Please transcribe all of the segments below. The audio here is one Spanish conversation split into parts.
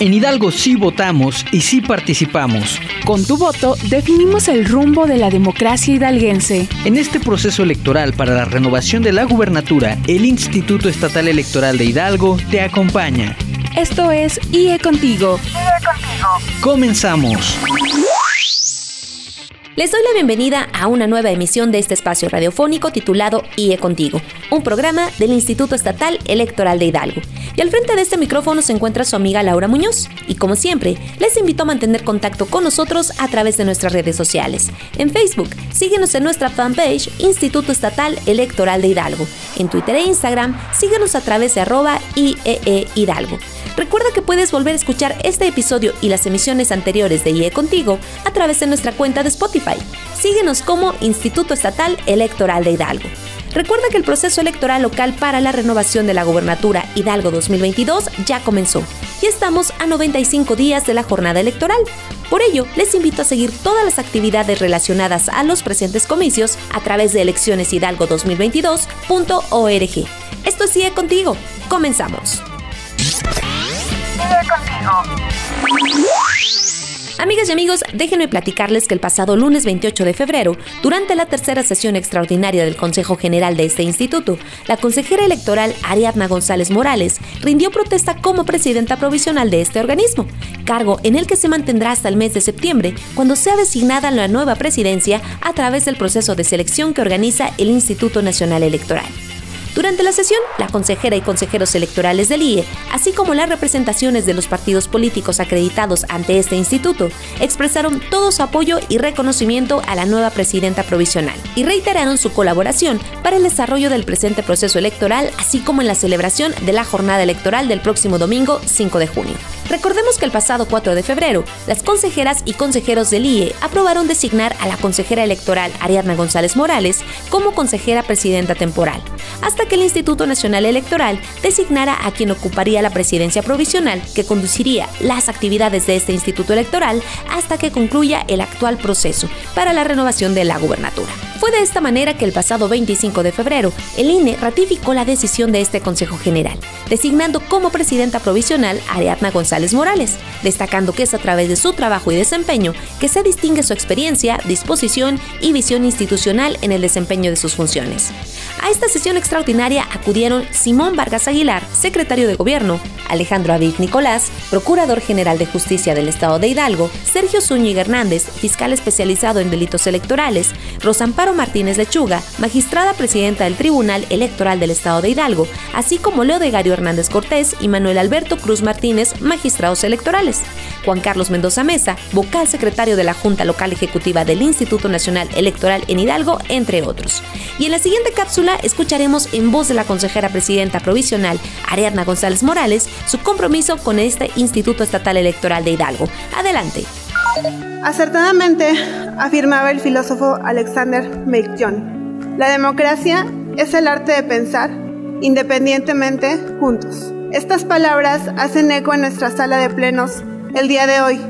En Hidalgo sí votamos y sí participamos. Con tu voto definimos el rumbo de la democracia hidalguense. En este proceso electoral para la renovación de la gubernatura, el Instituto Estatal Electoral de Hidalgo te acompaña. Esto es IE Contigo. IE Contigo. Comenzamos. Les doy la bienvenida a una nueva emisión de este espacio radiofónico titulado IE Contigo, un programa del Instituto Estatal Electoral de Hidalgo. Y al frente de este micrófono se encuentra su amiga Laura Muñoz. Y como siempre, les invito a mantener contacto con nosotros a través de nuestras redes sociales. En Facebook, síguenos en nuestra fanpage Instituto Estatal Electoral de Hidalgo. En Twitter e Instagram, síguenos a través de arroba IEE Hidalgo. Recuerda que puedes volver a escuchar este episodio y las emisiones anteriores de IE Contigo a través de nuestra cuenta de Spotify. Síguenos como Instituto Estatal Electoral de Hidalgo. Recuerda que el proceso electoral local para la renovación de la gobernatura Hidalgo 2022 ya comenzó y estamos a 95 días de la jornada electoral. Por ello, les invito a seguir todas las actividades relacionadas a los presentes comicios a través de eleccioneshidalgo2022.org. Esto sigue contigo. Comenzamos. Sigue. Amigas y amigos, déjenme platicarles que el pasado lunes 28 de febrero, durante la tercera sesión extraordinaria del Consejo General de este instituto, la consejera electoral Ariadna González Morales rindió protesta como presidenta provisional de este organismo, cargo en el que se mantendrá hasta el mes de septiembre, cuando sea designada la nueva presidencia a través del proceso de selección que organiza el Instituto Nacional Electoral. Durante la sesión, la consejera y consejeros electorales del IE, así como las representaciones de los partidos políticos acreditados ante este instituto, expresaron todo su apoyo y reconocimiento a la nueva presidenta provisional y reiteraron su colaboración para el desarrollo del presente proceso electoral, así como en la celebración de la jornada electoral del próximo domingo 5 de junio. Recordemos que el pasado 4 de febrero, las consejeras y consejeros del IE aprobaron designar a la consejera electoral Ariadna González Morales como consejera presidenta temporal, hasta que el Instituto Nacional Electoral designara a quien ocuparía la presidencia provisional que conduciría las actividades de este instituto electoral hasta que concluya el actual proceso para la renovación de la gubernatura. Fue de esta manera que el pasado 25 de febrero, el INE ratificó la decisión de este Consejo General, designando como presidenta provisional a Ariadna González Morales, destacando que es a través de su trabajo y desempeño que se distingue su experiencia, disposición y visión institucional en el desempeño de sus funciones. A esta sesión extraordinaria acudieron Simón Vargas Aguilar, secretario de Gobierno, Alejandro Aviv Nicolás, Procurador General de Justicia del Estado de Hidalgo, Sergio Zúñiga Hernández, fiscal especializado en delitos electorales, Rosamparo Martínez Lechuga, magistrada presidenta del Tribunal Electoral del Estado de Hidalgo, así como Leo de Gario Hernández Cortés y Manuel Alberto Cruz Martínez, magistrados electorales. Juan Carlos Mendoza Mesa, vocal secretario de la Junta Local Ejecutiva del Instituto Nacional Electoral en Hidalgo, entre otros. Y en la siguiente cápsula escucharemos en voz de la consejera presidenta provisional, Ariadna González Morales, su compromiso con este Instituto Estatal Electoral de Hidalgo. Adelante. Acertadamente afirmaba el filósofo Alexander McJohn, la democracia es el arte de pensar independientemente juntos. Estas palabras hacen eco en nuestra sala de plenos el día de hoy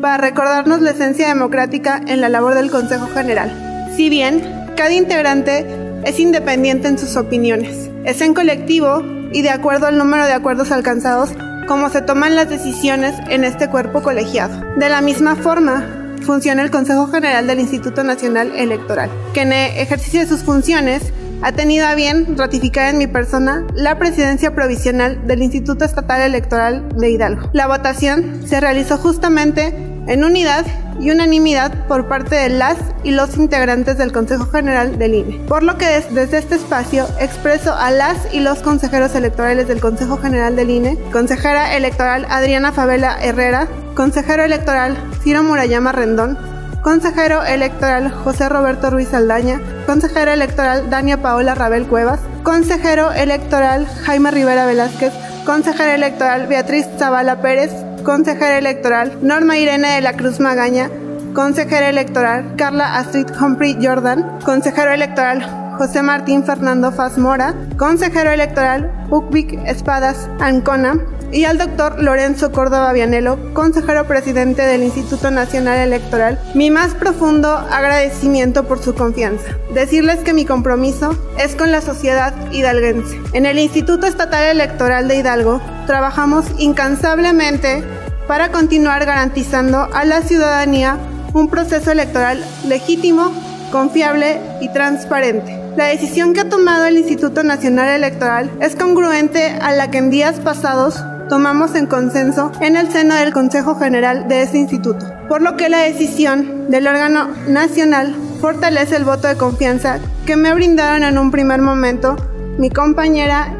para recordarnos la esencia democrática en la labor del Consejo General. Si bien cada integrante es independiente en sus opiniones, es en colectivo y de acuerdo al número de acuerdos alcanzados como se toman las decisiones en este cuerpo colegiado. De la misma forma, funciona el Consejo General del Instituto Nacional Electoral, que en ejercicio de sus funciones ha tenido a bien ratificar en mi persona la presidencia provisional del Instituto Estatal Electoral de Hidalgo. La votación se realizó justamente en unidad y unanimidad por parte de las y los integrantes del Consejo General del INE. Por lo que desde este espacio expreso a las y los consejeros electorales del Consejo General del INE, consejera electoral Adriana Favela Herrera, consejero electoral Ciro Murayama Rendón, consejero electoral José Roberto Ruiz Aldaña, consejera electoral Dania Paola Rabel Cuevas, consejero electoral Jaime Rivera Velázquez, consejera electoral Beatriz Zavala Pérez, consejera electoral Norma Irene de la Cruz Magaña, consejera electoral Carla Astrid Humphrey Jordan, consejero electoral José Martín Fernando Faz Mora, consejero electoral Ukvik Espadas Ancona, y al doctor Lorenzo Córdoba Vianelo, consejero presidente del Instituto Nacional Electoral, mi más profundo agradecimiento por su confianza. Decirles que mi compromiso es con la sociedad hidalguense. En el Instituto Estatal Electoral de Hidalgo trabajamos incansablemente para continuar garantizando a la ciudadanía un proceso electoral legítimo, confiable y transparente. La decisión que ha tomado el Instituto Nacional Electoral es congruente a la que en días pasados tomamos en consenso en el seno del Consejo General de este instituto, por lo que la decisión del órgano nacional fortalece el voto de confianza que me brindaron en un primer momento mi compañera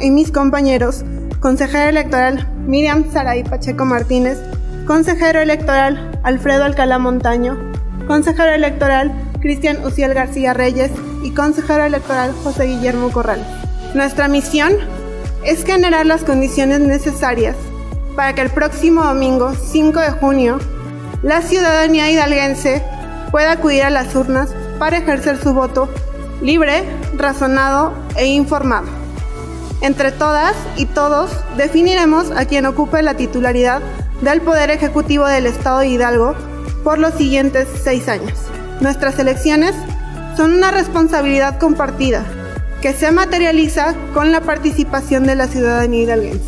y mis compañeros, consejera electoral Miriam Saray Pacheco Martínez, consejero electoral Alfredo Alcalá Montaño, consejero electoral Cristian Uciel García Reyes y consejero electoral José Guillermo Corral. Nuestra misión es generar las condiciones necesarias para que el próximo domingo 5 de junio la ciudadanía hidalguense pueda acudir a las urnas para ejercer su voto libre, razonado e informado. Entre todas y todos definiremos a quien ocupe la titularidad del Poder Ejecutivo del Estado de Hidalgo por los siguientes seis años. Nuestras elecciones son una responsabilidad compartida que se materializa con la participación de la ciudadanía hidalguense.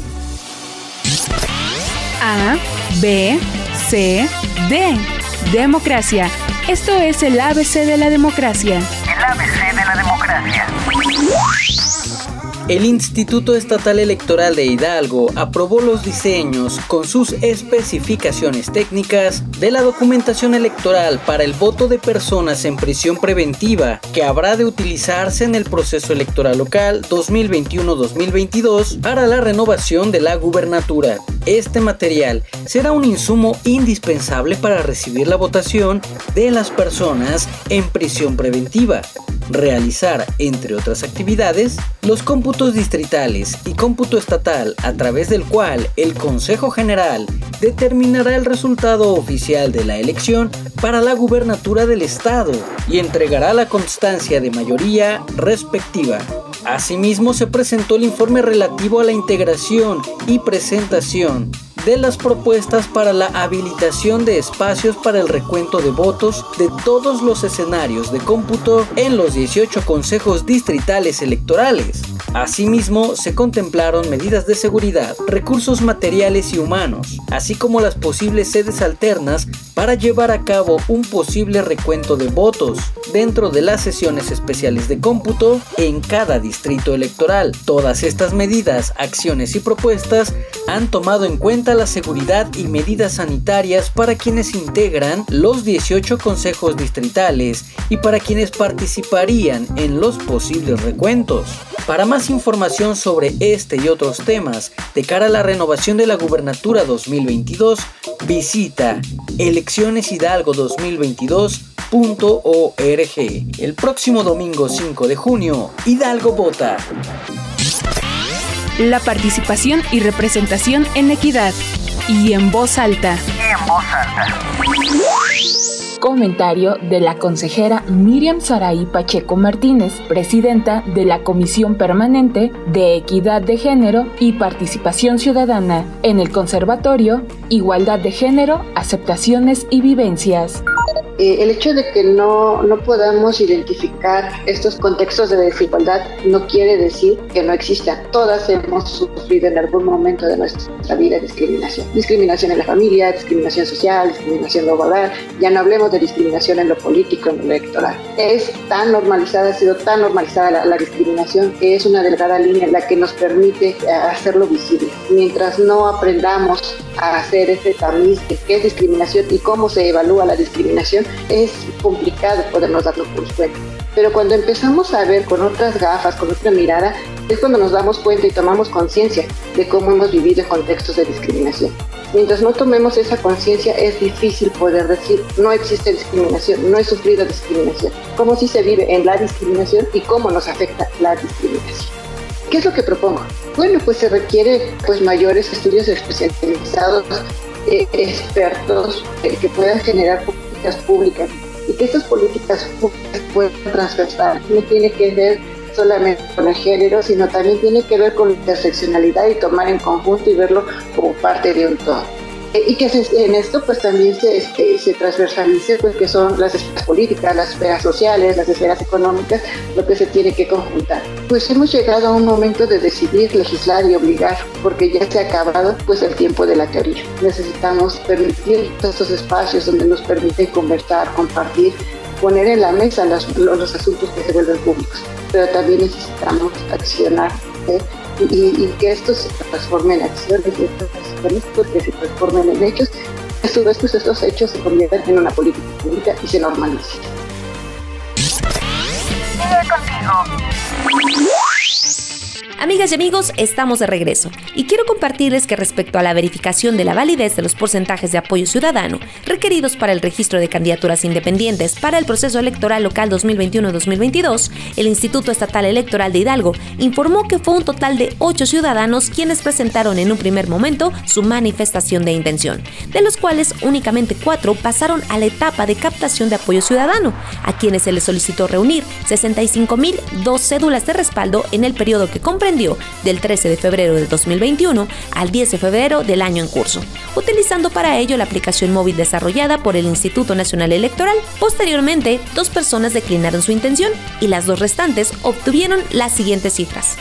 A, B, C, D. Democracia. Esto es el ABC de la democracia. El ABC de la democracia. El Instituto Estatal Electoral de Hidalgo aprobó los diseños con sus especificaciones técnicas de la documentación electoral para el voto de personas en prisión preventiva que habrá de utilizarse en el proceso electoral local 2021-2022 para la renovación de la gubernatura. Este material será un insumo indispensable para recibir la votación de las personas en prisión preventiva realizar, entre otras actividades, los cómputos distritales y cómputo estatal a través del cual el Consejo General determinará el resultado oficial de la elección para la gubernatura del Estado y entregará la constancia de mayoría respectiva. Asimismo, se presentó el informe relativo a la integración y presentación de las propuestas para la habilitación de espacios para el recuento de votos de todos los escenarios de cómputo en los 18 consejos distritales electorales. Asimismo, se contemplaron medidas de seguridad, recursos materiales y humanos, así como las posibles sedes alternas para llevar a cabo un posible recuento de votos dentro de las sesiones especiales de cómputo en cada distrito electoral. Todas estas medidas, acciones y propuestas han tomado en cuenta la seguridad y medidas sanitarias para quienes integran los 18 consejos distritales y para quienes participarían en los posibles recuentos. Para más información sobre este y otros temas de cara a la renovación de la gubernatura 2022, visita eleccioneshidalgo2022.org. El próximo domingo 5 de junio, Hidalgo vota. La participación y representación en equidad y en voz alta. En voz alta. Comentario de la consejera Miriam Saraí Pacheco Martínez, presidenta de la Comisión Permanente de Equidad de Género y Participación Ciudadana en el Conservatorio, Igualdad de Género, Aceptaciones y Vivencias. Eh, el hecho de que no, no podamos identificar estos contextos de desigualdad no quiere decir que no existan. Todas hemos sufrido en algún momento de nuestra vida discriminación. Discriminación en la familia, discriminación social, discriminación laboral. Ya no hablemos de discriminación en lo político, en lo electoral. Es tan normalizada, ha sido tan normalizada la, la discriminación que es una delgada línea la que nos permite eh, hacerlo visible. Mientras no aprendamos a hacer ese tamiz de qué es discriminación y cómo se evalúa la discriminación, es complicado podernos darlo por cuenta. Pero cuando empezamos a ver con otras gafas, con otra mirada, es cuando nos damos cuenta y tomamos conciencia de cómo hemos vivido en contextos de discriminación. Mientras no tomemos esa conciencia, es difícil poder decir no existe discriminación, no he sufrido discriminación. Cómo si se vive en la discriminación y cómo nos afecta la discriminación. ¿Qué es lo que propongo? Bueno, pues se requiere pues mayores estudios especializados, eh, expertos eh, que puedan generar públicas y que estas políticas públicas puedan transversar. No tiene que ver solamente con el género, sino también tiene que ver con la interseccionalidad y tomar en conjunto y verlo como parte de un todo. Y que en esto pues también se, este, transversalice pues que son las esferas políticas, las esferas sociales, las esferas económicas, lo que se tiene que conjuntar. Pues hemos llegado a un momento de decidir, legislar y obligar, porque ya se ha acabado pues el tiempo de la teoría. Necesitamos permitir estos espacios donde nos permiten conversar, compartir, poner en la mesa los, los asuntos que se vuelven públicos, pero también necesitamos accionar. ¿eh? Y, que esto se transforme en acciones, y que se transformen en hechos, a su vez pues estos hechos se convierten en una política pública y se normalicen. Amigas y amigos, estamos de regreso. Y quiero compartirles que respecto a la verificación de la validez de los porcentajes de apoyo ciudadano requeridos para el registro de candidaturas independientes para el proceso electoral local 2021-2022, el Instituto Estatal Electoral de Hidalgo informó que fue un total de 8 ciudadanos quienes presentaron en un primer momento su manifestación de intención, de los cuales únicamente 4 pasaron a la etapa de captación de apoyo ciudadano, a quienes se les solicitó reunir 65.002 cédulas de respaldo en el periodo que comprende del 13 de febrero de 2021 al 10 de febrero del año en curso, utilizando para ello la aplicación móvil desarrollada por el Instituto Nacional Electoral. Posteriormente, dos personas declinaron su intención y las dos restantes obtuvieron las siguientes cifras.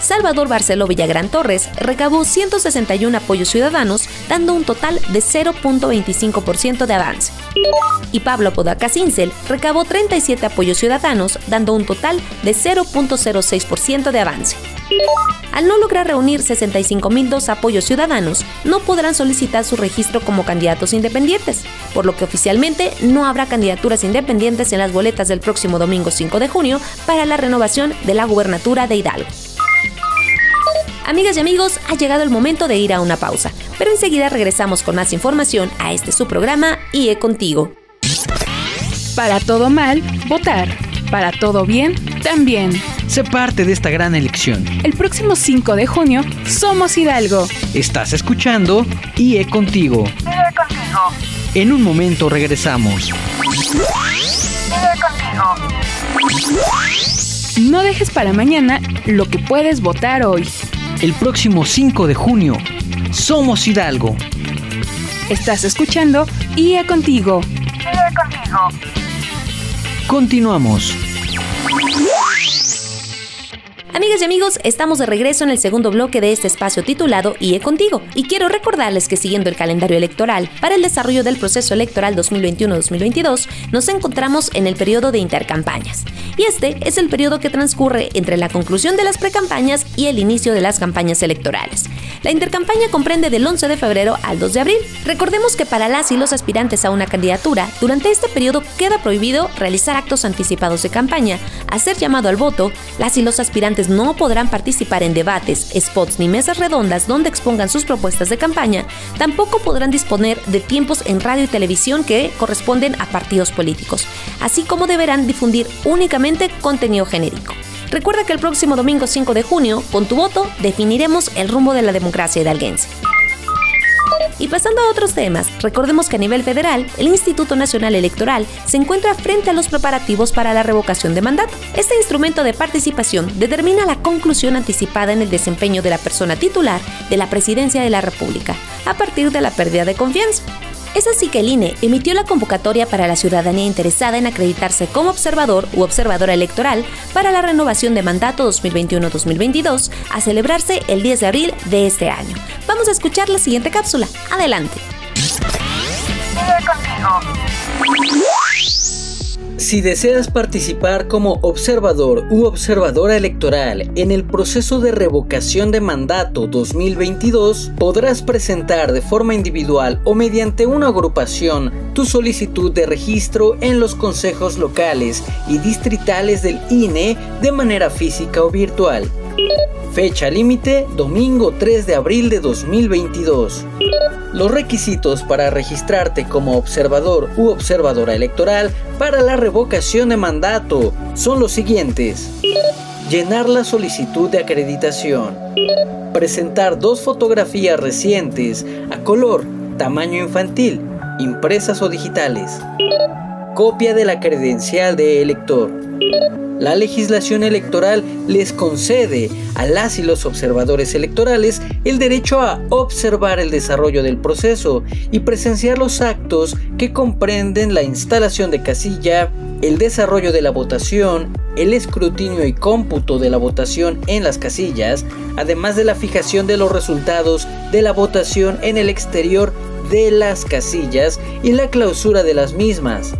Salvador Barceló Villagrán Torres recabó 161 apoyos ciudadanos, dando un total de 0.25% de avance. Y Pablo Podaca Cincel recabó 37 apoyos ciudadanos, dando un total de 0.06% de avance. Al no lograr reunir 65.002 apoyos ciudadanos, no podrán solicitar su registro como candidatos independientes, por lo que oficialmente no habrá candidaturas independientes en las boletas del próximo domingo 5 de junio para la renovación de la gubernatura de Hidalgo. Amigas y amigos, ha llegado el momento de ir a una pausa, pero enseguida regresamos con más información a este su programa IE Contigo. Para todo mal, votar. Para todo bien, también. Sé parte de esta gran elección. El próximo 5 de junio, somos Hidalgo. Estás escuchando IE Contigo. IE Contigo. En un momento regresamos. IE Contigo. No dejes para mañana lo que puedes votar hoy el próximo 5 de junio. Somos Hidalgo. Estás escuchando IA Contigo. IA Contigo. Continuamos. Amigas y amigos, estamos de regreso en el segundo bloque de este espacio titulado IE Contigo y quiero recordarles que siguiendo el calendario electoral para el desarrollo del proceso electoral 2021-2022 nos encontramos en el periodo de intercampañas y este es el periodo que transcurre entre la conclusión de las precampañas y el inicio de las campañas electorales. La intercampaña comprende del 11 de febrero al 2 de abril. Recordemos que para las y los aspirantes a una candidatura, durante este periodo queda prohibido realizar actos anticipados de campaña, hacer llamado al voto, las y los aspirantes no podrán participar en debates, spots ni mesas redondas donde expongan sus propuestas de campaña, tampoco podrán disponer de tiempos en radio y televisión que corresponden a partidos políticos, así como deberán difundir únicamente contenido genérico. Recuerda que el próximo domingo 5 de junio, con tu voto, definiremos el rumbo de la democracia hidalguense. Y pasando a otros temas, recordemos que a nivel federal, el Instituto Nacional Electoral se encuentra frente a los preparativos para la revocación de mandato. Este instrumento de participación determina la conclusión anticipada en el desempeño de la persona titular de la presidencia de la República, a partir de la pérdida de confianza. Es así que el INE emitió la convocatoria para la ciudadanía interesada en acreditarse como observador u observadora electoral para la renovación de mandato 2021-2022 a celebrarse el 10 de abril de este año. Vamos a escuchar la siguiente cápsula. Adelante. Si deseas participar como observador u observadora electoral en el proceso de revocación de mandato 2022, podrás presentar de forma individual o mediante una agrupación tu solicitud de registro en los consejos locales y distritales del INE de manera física o virtual. Fecha límite, domingo 3 de abril de 2022. Los requisitos para registrarte como observador u observadora electoral para la revocación de mandato son los siguientes. Llenar la solicitud de acreditación. Presentar dos fotografías recientes a color, tamaño infantil, impresas o digitales. Copia de la credencial de elector la legislación electoral les concede a las y los observadores electorales el derecho a observar el desarrollo del proceso y presenciar los actos que comprenden la instalación de casilla, el desarrollo de la votación, el escrutinio y cómputo de la votación en las casillas, además de la fijación de los resultados de la votación en el exterior de las casillas y la clausura de las mismas.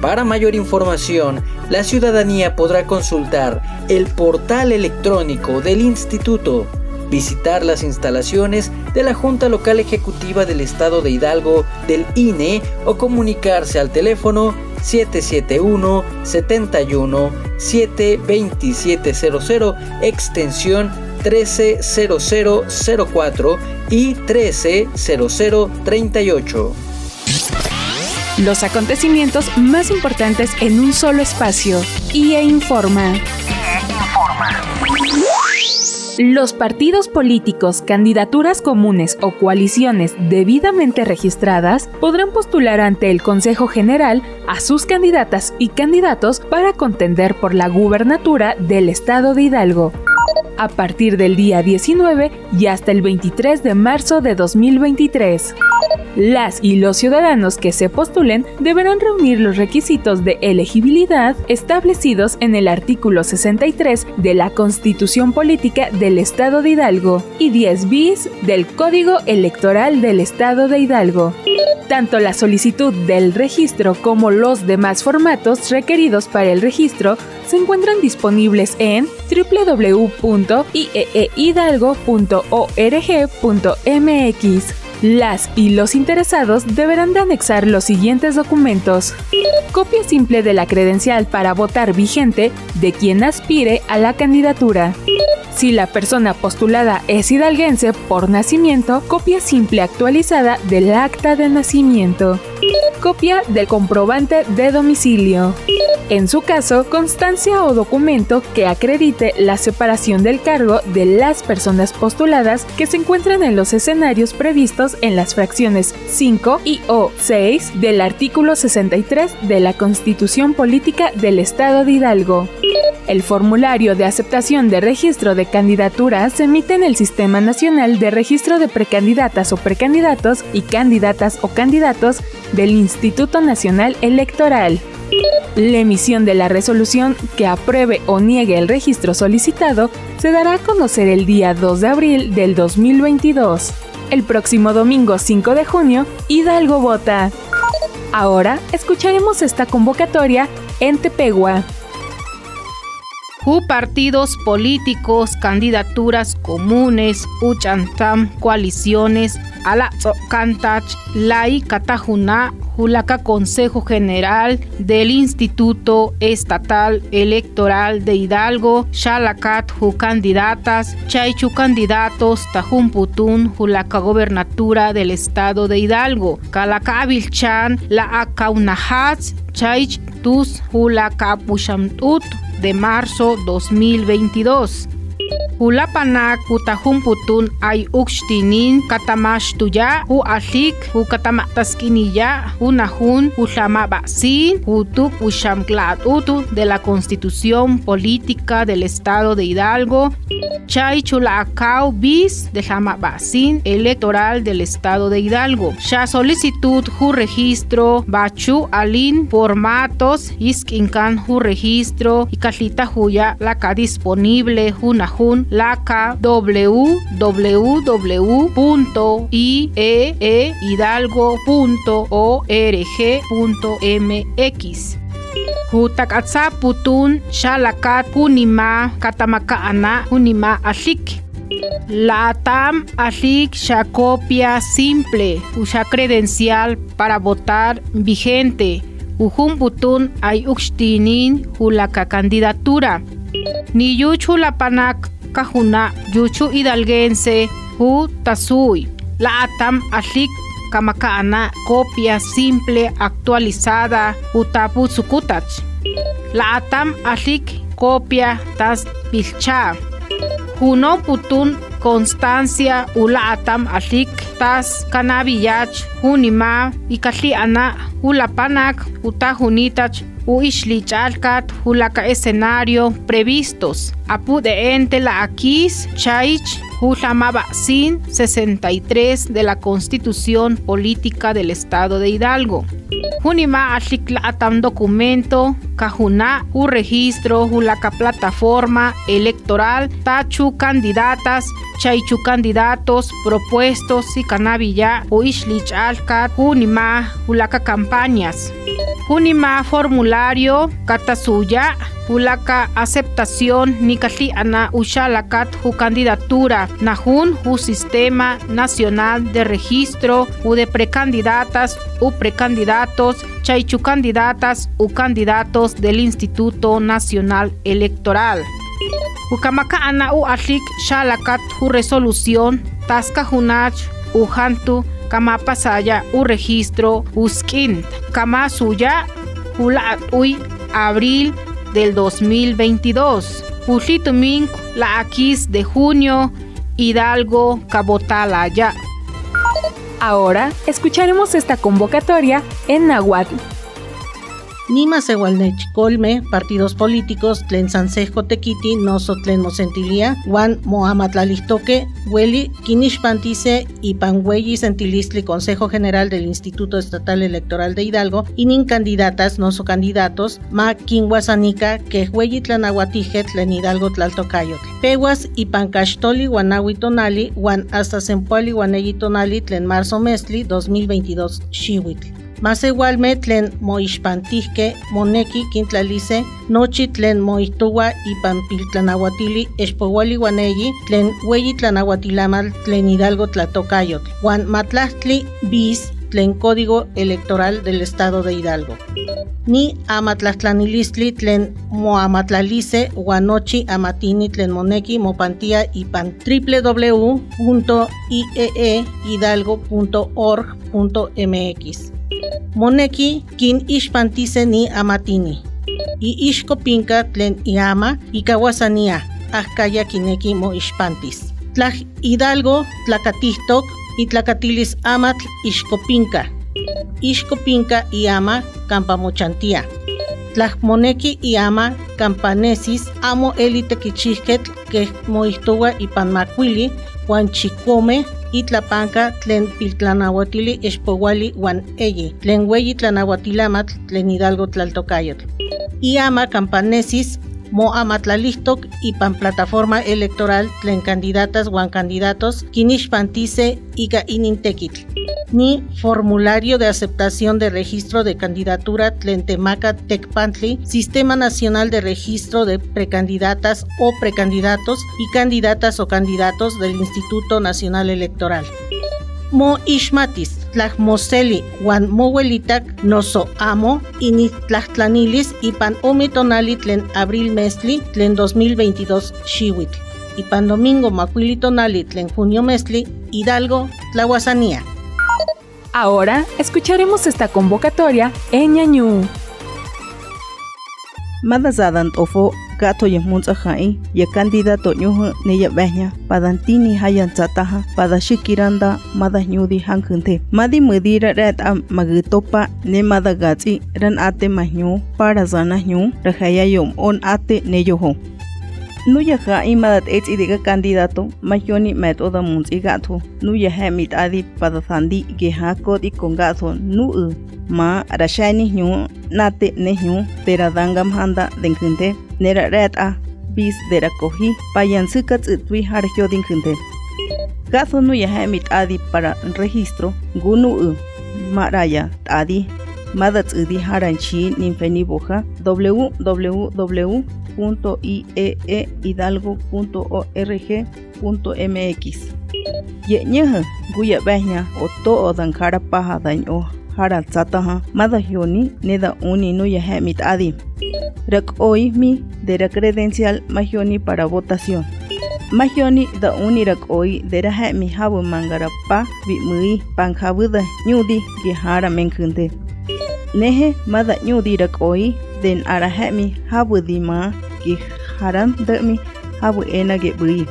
Para mayor información, la ciudadanía podrá consultar el portal electrónico del instituto, visitar las instalaciones de la Junta Local Ejecutiva del Estado de Hidalgo del INE o comunicarse al teléfono 771 71 72700 extensión 130004 y 130038. Los acontecimientos más importantes en un solo espacio. IE Informa. Los partidos políticos, candidaturas comunes o coaliciones debidamente registradas podrán postular ante el Consejo General a sus candidatas y candidatos para contender por la gubernatura del Estado de Hidalgo a partir del día 19 y hasta el 23 de marzo de 2023. Las y los ciudadanos que se postulen deberán reunir los requisitos de elegibilidad establecidos en el artículo 63 de la Constitución Política del Estado de Hidalgo y 10 bis del Código Electoral del Estado de Hidalgo. Tanto la solicitud del registro como los demás formatos requeridos para el registro se encuentran disponibles en www.ieehidalgo.org.mx. Las y los interesados deberán de anexar los siguientes documentos. Copia simple de la credencial para votar vigente de quien aspire a la candidatura. Si la persona postulada es hidalguense por nacimiento, copia simple actualizada del acta de nacimiento. Copia del comprobante de domicilio. En su caso, constancia o documento que acredite la separación del cargo de las personas postuladas que se encuentran en los escenarios previstos en las fracciones 5 y o 6 del artículo 63 de la Constitución Política del Estado de Hidalgo. El formulario de aceptación de registro de candidatura se emite en el Sistema Nacional de Registro de Precandidatas o Precandidatos y Candidatas o Candidatos del Instituto Nacional Electoral. La emisión de la resolución que apruebe o niegue el registro solicitado se dará a conocer el día 2 de abril del 2022. El próximo domingo 5 de junio, Hidalgo vota. Ahora escucharemos esta convocatoria en Tepegua. Partidos políticos, candidaturas comunes, uchantam, coaliciones, ala cantach, lai katajuna, Julaca Consejo General del Instituto Estatal Electoral de Hidalgo, Xalacat Ju candidatas, Chaichu candidatos, Tajumputun, Julaca Gobernatura del Estado de Hidalgo, Chan, La Acaunajats, Chaich Tus Julaca Pushamtut de marzo 2022. Hulapanak utahumputun ay uxtinin katamashtuya hu alik hu katamatasquiniya hu nahun hu basin hu tuk utu de la Constitución Política del Estado de Hidalgo chay chulacao bis de basin electoral del Estado de Hidalgo. Ya solicitud hu registro bachu alin formatos iskinkan hu registro y calita huya la disponible hu nahun laca www.ieehidalgo.org.mx Hutakatsa putun shalakat hunima katamakaana hunima ashik. Latam ashik shakopia simple, usha credencial para votar vigente. Ujun putun ay uxtinin hulaka candidatura. Ni kahuna yuchu hidalguense hu tasui. La atam ashik kamakana copia simple actualizada utapu sukutach. La atam ashik copia tas pilcha. Juno putun constancia ula atam ashik tas kanabiyach hunima ikali ana ulapanak utahunitach u chalkat hulaka escenario previstos. Apude ente la akis chaich Hulamaba Sin 63 de la Constitución Política del Estado de Hidalgo. Junima atam documento, Cajuna, u registro, plataforma electoral, tachu candidatas, chaichu candidatos, propuestos y canavilla, u ishlich alcat, junima, hulaka campañas. Junima formulario, katasuya, Hulaka aceptación. Nikali ana ushalakat hu candidatura. Najun hu sistema nacional de registro. U de precandidatas u precandidatos. Chaichu candidatas u candidatos del Instituto Nacional Electoral. Hukamaka ana u ashik shalakat hu resolución. Taska hunach u hantu kama pasaya u registro uskint kama suya uy abril del 2022. Mink, la Aquis de junio, Hidalgo, Cabotalaya. Ahora escucharemos esta convocatoria en Nahuatl. Nima Colme, partidos políticos, Tlen Sansejo Tequiti, Noso Tlen Mosentilia, Juan Mohamatlalitoque, Hueli, Kinish Pantice y Panhueyi Sentilistli, Consejo General del Instituto Estatal Electoral de Hidalgo, y nin candidatas, noso candidatos, Ma Kinguasanica, que Hueyi Tlanahuatije, Tlen Hidalgo Tlaltocayot, Peguas y Pancastoli, Guanahui Tonali, Juan hasta Sempuali, Tonali, Tlen Marzo Mesli, 2022, Xihuitl. Más igualmente tlen moixpantihke moneki kintlalice nochi tlen moituwa ipan piltlanahuatili expowali guaneyi tlen weyi tlanahuatilamal tlen hidalgo tlatocayotl Juan matlahtli bis tlen código electoral del estado de Hidalgo. Ni amatlahtlanilistli tlen moamatlalice guanochi amatini tlen moneki mopantia ipan www.ieehidalgo.org.mx moneki kin ishpantise ni amatini. Y ishkopinka tlen iama ikawasania ahkaya kineki mo ishpantis. Tlaj Hidalgo tlakatihtok y tlakatilis amatl ishkopinka. Ishkopinka iama kampamochantia. moneki iama campanesis amo elite kichihketl que moistowa ipan makuili huan chikome itlapanka tlen piltlanahuatili expowali wan eyi, tlen weyi tlanahuatilamatl tlen hidalgo tlaltocayotl. Iama campanesis mo amatlalihtok ipan plataforma electoral tlen candidatas wan candidatos kinishpantice ika inintekitl. Ni formulario de aceptación de registro de candidatura Tlentemaca Tecpantli, Sistema Nacional de Registro de Precandidatas o Precandidatos y Candidatas o Candidatos del Instituto Nacional Electoral. Mo Ishmatis, Tlajmoseli, Juan Mowelitak, Noso Amo, Ini Tlajtlanilis y Pan Omitonali Tlen Abril Mesli, Tlen 2022 Shiwit. Y Pan Domingo Macuilitonali Tlen Junio Mesli, Hidalgo, Tlahuasanía. Ahora escucharemos esta convocatoria en Ñañú. Madazadan ofo gato y munzajai y candidato ñuhu behnya padantini hayan zataha pada shikiranda mada nyudi hankente madi medira red am magitopa ne mada gatsi ran ate mahnyu para zana on ate neyoho ja imadat ets idiga candidato mahioni met oda muns igato nuya he mit adi pada thandi ge ha kod i kongato nu ma rashani nyu nate ne nyu tera dangam handa denkinte nera red a bis dera kohi payan sukat utwi har hyodin kinte gato nuya he mit adi para registro gunu maraya adi madat udi haranchi ninfeni boja www www.ieehidalgo.org.mx Yeñeja guya behña o to dan cara paja dañ o hara tsataha mada hioni neda uni no ya hemit adi. Rak hoy mi de la credencial magioni para votación. Mahioni da uni rak hoy de la hemi habu mangara pa bi mui pan habuda nyudi gi hara menkunde nehe mada nyudi rak hoy den ara hemi habu di ma ki haran dami habu ena ge bui.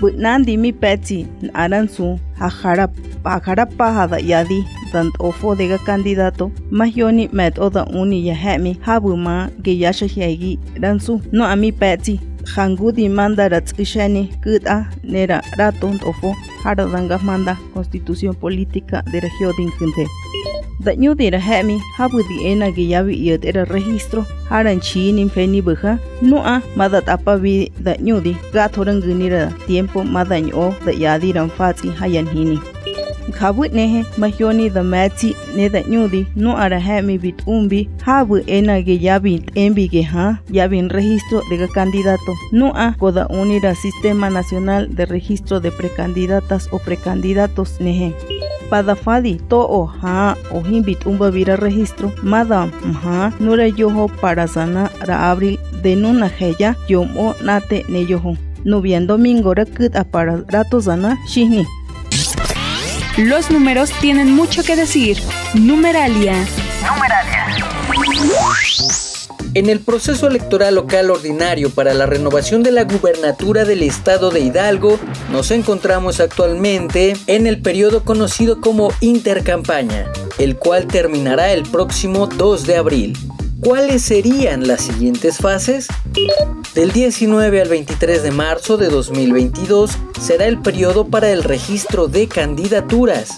But nan di mi peti aran su ha harap ha harap pa hada yadi tant ofo dega candidato. Mahyoni met oda uni ya hemi habu ma ge yasha hiagi ransu no ami peti. Hangudi manda ratzishani kuda nera raton ofo haradanga manda constitución política de región de daño de hemi habudi ena ge yabi yed era registro. Haran chi nin feni buja no a madat apa vi daño di gathoran gunira tiempo madaño da yadi ran fati hayan hini khabut nehe mahyoni the mati ne da nyudi no ara hemi bit umbi habu ena ge yabi embi ge ha yabi registro de candidato. No a koda unira sistema nacional de registro de precandidatas o precandidatos nehe padafadi to o ha o himbit umba vira registro madam ha nura yoho para sana ra abril de nuna heya yomo nate ne yoho no bien domingo ra kut para rato zana shihni Los números tienen mucho que decir. Numeralia. Numeralia. En el proceso electoral local ordinario para la renovación de la gubernatura del estado de Hidalgo, nos encontramos actualmente en el periodo conocido como intercampaña, el cual terminará el próximo 2 de abril. ¿Cuáles serían las siguientes fases? Del 19 al 23 de marzo de 2022 será el periodo para el registro de candidaturas.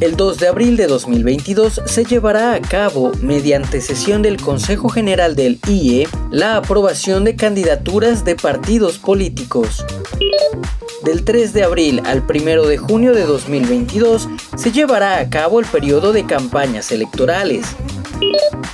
El 2 de abril de 2022 se llevará a cabo, mediante sesión del Consejo General del IE, la aprobación de candidaturas de partidos políticos. Del 3 de abril al 1 de junio de 2022 se llevará a cabo el periodo de campañas electorales.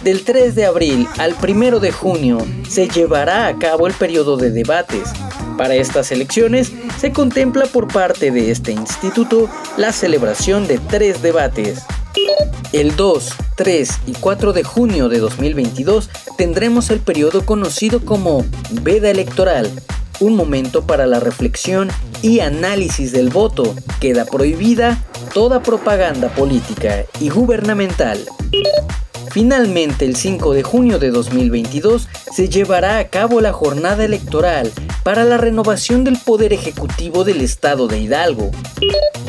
Del 3 de abril al 1 de junio se llevará a cabo el periodo de debates. Para estas elecciones se contempla por parte de este instituto la celebración de tres debates. El 2, 3 y 4 de junio de 2022 tendremos el periodo conocido como veda electoral, un momento para la reflexión y análisis del voto. Queda prohibida toda propaganda política y gubernamental. Finalmente, el 5 de junio de 2022 se llevará a cabo la jornada electoral para la renovación del Poder Ejecutivo del Estado de Hidalgo.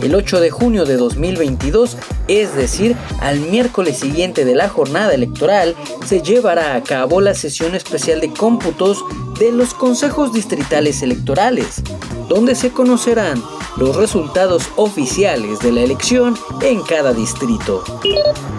El 8 de junio de 2022, es decir, al miércoles siguiente de la jornada electoral, se llevará a cabo la sesión especial de cómputos de los consejos distritales electorales, donde se conocerán los resultados oficiales de la elección en cada distrito.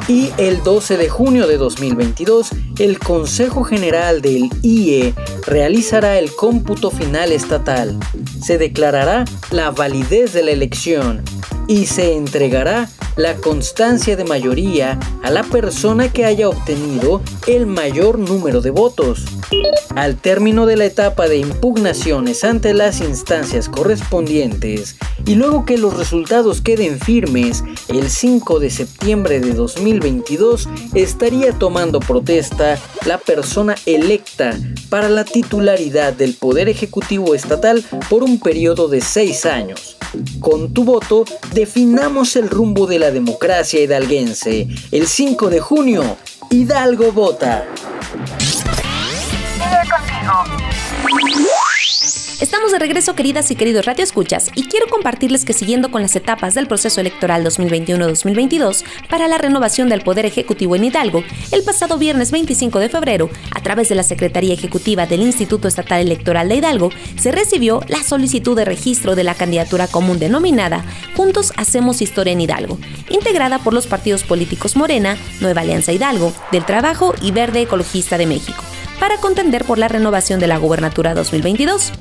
Y el 12 de junio de 2022, el Consejo General del IE realizará el cómputo final estatal. Se declarará la validez de la elección y se entregará la constancia de mayoría a la persona que haya obtenido el mayor número de votos. Al término de la etapa de impugnaciones ante las instancias correspondientes y luego que los resultados queden firmes, el 5 de septiembre de 2022 estaría tomando protesta la persona electa para la titularidad del Poder Ejecutivo Estatal por un periodo de seis años. Con tu voto, definamos el rumbo de la democracia hidalguense. El 5 de junio, Hidalgo vota. Estamos de regreso, queridas y queridos Radio Escuchas, y quiero compartirles que siguiendo con las etapas del proceso electoral 2021-2022 para la renovación del Poder Ejecutivo en Hidalgo, el pasado viernes 25 de febrero, a través de la Secretaría Ejecutiva del Instituto Estatal Electoral de Hidalgo, se recibió la solicitud de registro de la candidatura común denominada Juntos Hacemos Historia en Hidalgo, integrada por los partidos políticos Morena, Nueva Alianza Hidalgo, del Trabajo y Verde Ecologista de México para contender por la renovación de la gubernatura 2022.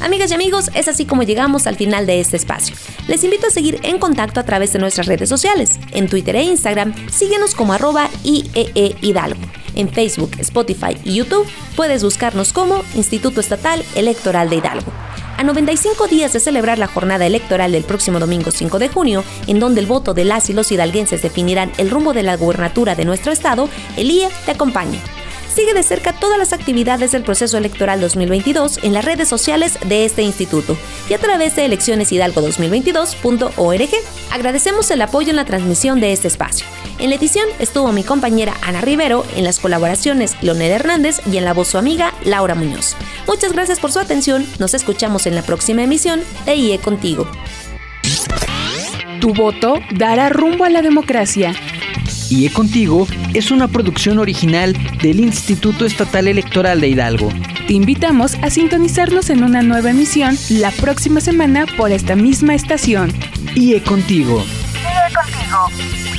Amigas y amigos, es así como llegamos al final de este espacio. Les invito a seguir en contacto a través de nuestras redes sociales. En Twitter e Instagram, síguenos como arroba IEE Hidalgo. En Facebook, Spotify y YouTube puedes buscarnos como Instituto Estatal Electoral de Hidalgo. A 95 días de celebrar la jornada electoral del próximo domingo 5 de junio, en donde el voto de las y los hidalguenses definirán el rumbo de la gubernatura de nuestro estado, el IE te acompaña. Sigue de cerca todas las actividades del proceso electoral 2022 en las redes sociales de este instituto y a través de eleccioneshidalgo2022.org. Agradecemos el apoyo en la transmisión de este espacio. En la edición estuvo mi compañera Ana Rivero, en las colaboraciones Leonel Hernández y en la voz su amiga Laura Muñoz. Muchas gracias por su atención, nos escuchamos en la próxima emisión de IE Contigo. Tu voto dará rumbo a la democracia. IE Contigo es una producción original del Instituto Estatal Electoral de Hidalgo. Te invitamos a sintonizarnos en una nueva emisión la próxima semana por esta misma estación. IE Contigo. IE Contigo.